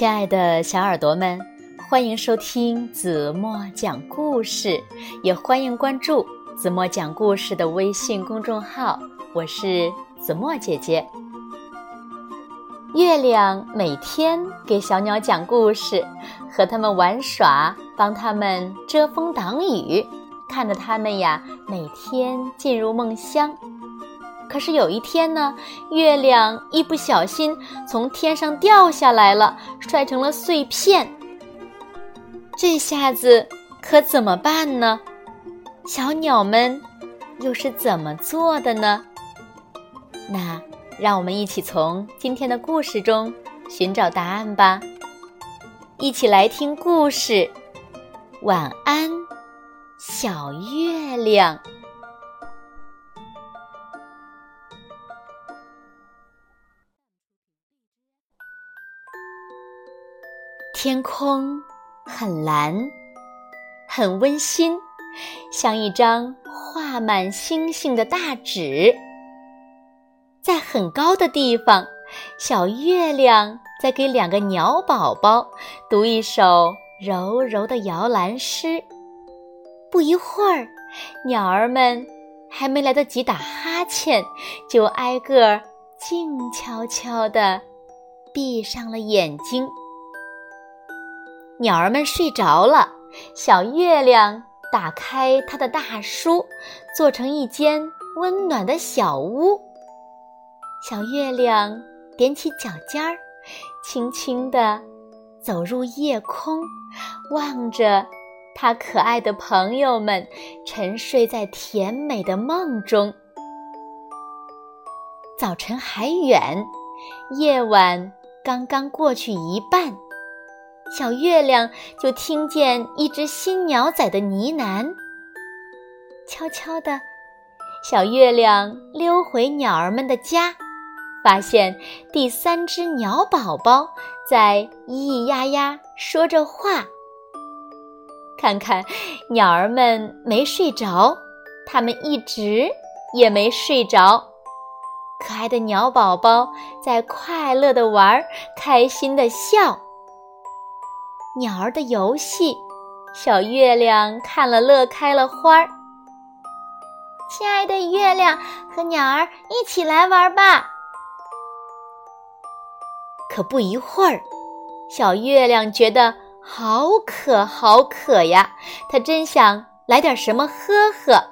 亲爱的小耳朵们，欢迎收听子墨讲故事，也欢迎关注子墨讲故事的微信公众号。我是子墨姐姐。月亮每天给小鸟讲故事，和它们玩耍，帮它们遮风挡雨，看着它们呀，每天进入梦乡。可是有一天呢，月亮一不小心从天上掉下来了，摔成了碎片。这下子可怎么办呢？小鸟们又是怎么做的呢？那让我们一起从今天的故事中寻找答案吧。一起来听故事，晚安，小月亮。天空很蓝，很温馨，像一张画满星星的大纸。在很高的地方，小月亮在给两个鸟宝宝读一首柔柔的摇篮诗。不一会儿，鸟儿们还没来得及打哈欠，就挨个静悄悄地闭上了眼睛。鸟儿们睡着了，小月亮打开它的大书，做成一间温暖的小屋。小月亮踮起脚尖儿，轻轻地走入夜空，望着它可爱的朋友们沉睡在甜美的梦中。早晨还远，夜晚刚刚过去一半。小月亮就听见一只新鸟仔的呢喃。悄悄的，小月亮溜回鸟儿们的家，发现第三只鸟宝宝在咿咿呀呀说着话。看看，鸟儿们没睡着，它们一直也没睡着。可爱的鸟宝宝在快乐的玩，开心的笑。鸟儿的游戏，小月亮看了乐开了花儿。亲爱的月亮和鸟儿一起来玩吧。可不一会儿，小月亮觉得好渴好渴呀，它真想来点什么喝喝。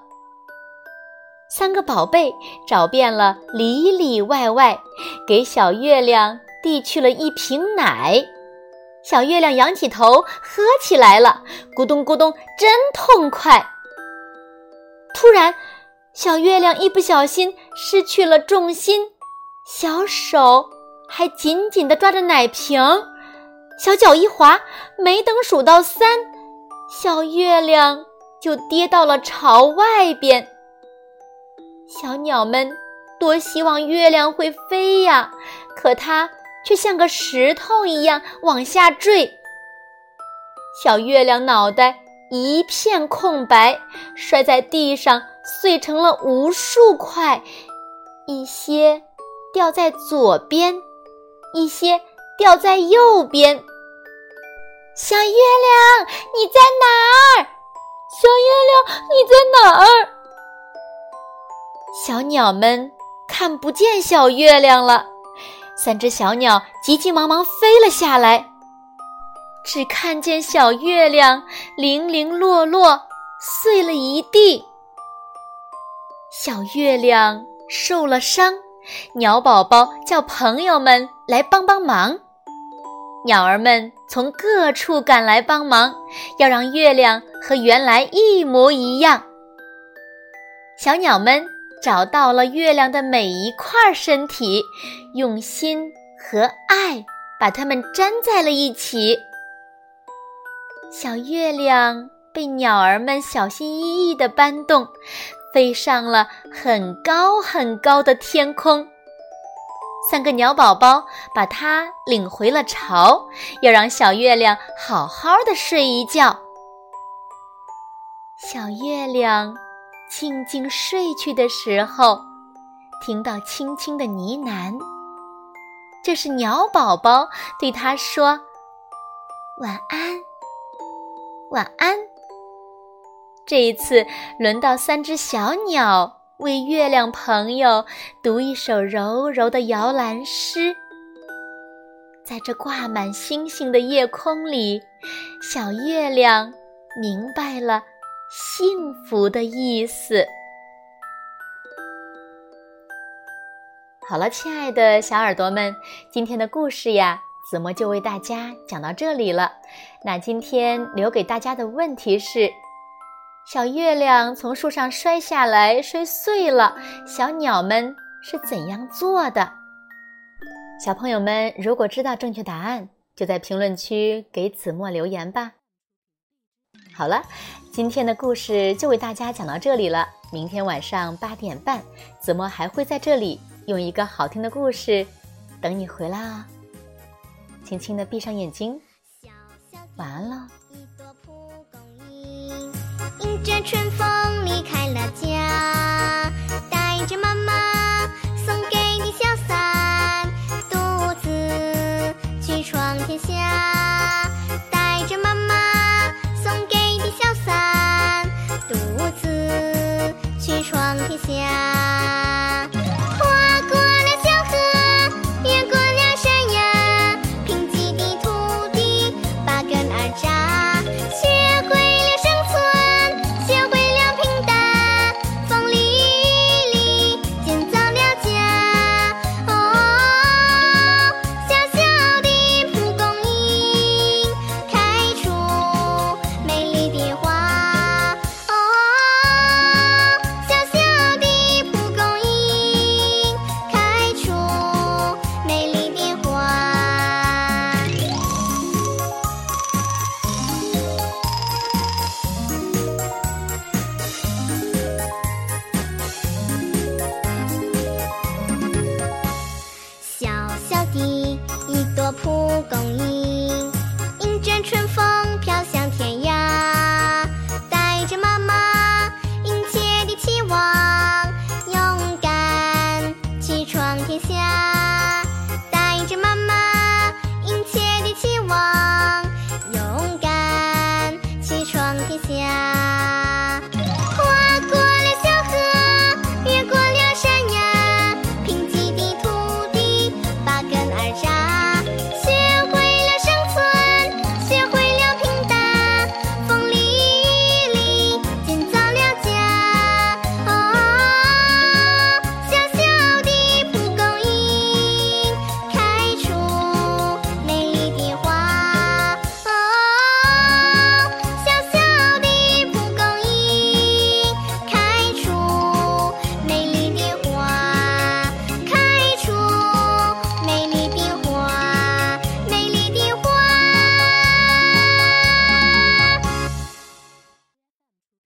三个宝贝找遍了里里外外，给小月亮递去了一瓶奶。小月亮仰起头喝起来了，咕咚咕咚，真痛快。突然，小月亮一不小心失去了重心，小手还紧紧地抓着奶瓶，小脚一滑，没等数到三，小月亮就跌到了巢外边。小鸟们多希望月亮会飞呀，可它。却像个石头一样往下坠，小月亮脑袋一片空白，摔在地上碎成了无数块，一些掉在左边，一些掉在右边。小月亮，你在哪儿？小月亮，你在哪儿？小鸟们看不见小月亮了。三只小鸟急急忙忙飞了下来，只看见小月亮零零落落，碎了一地。小月亮受了伤，鸟宝宝叫朋友们来帮帮忙。鸟儿们从各处赶来帮忙，要让月亮和原来一模一样。小鸟们。找到了月亮的每一块身体，用心和爱把它们粘在了一起。小月亮被鸟儿们小心翼翼地搬动，飞上了很高很高的天空。三个鸟宝宝把它领回了巢，要让小月亮好好的睡一觉。小月亮。静静睡去的时候，听到轻轻的呢喃。这是鸟宝宝对他说晚安，晚安。这一次轮到三只小鸟为月亮朋友读一首柔柔的摇篮诗。在这挂满星星的夜空里，小月亮明白了幸福的意思。好了，亲爱的小耳朵们，今天的故事呀。子墨就为大家讲到这里了。那今天留给大家的问题是：小月亮从树上摔下来，摔碎了，小鸟们是怎样做的？小朋友们，如果知道正确答案，就在评论区给子墨留言吧。好了，今天的故事就为大家讲到这里了。明天晚上八点半，子墨还会在这里用一个好听的故事等你回来啊。轻轻的闭上眼睛，晚安了。迎着春风离开了家，带着妈妈送给你小伞，独自去闯天下。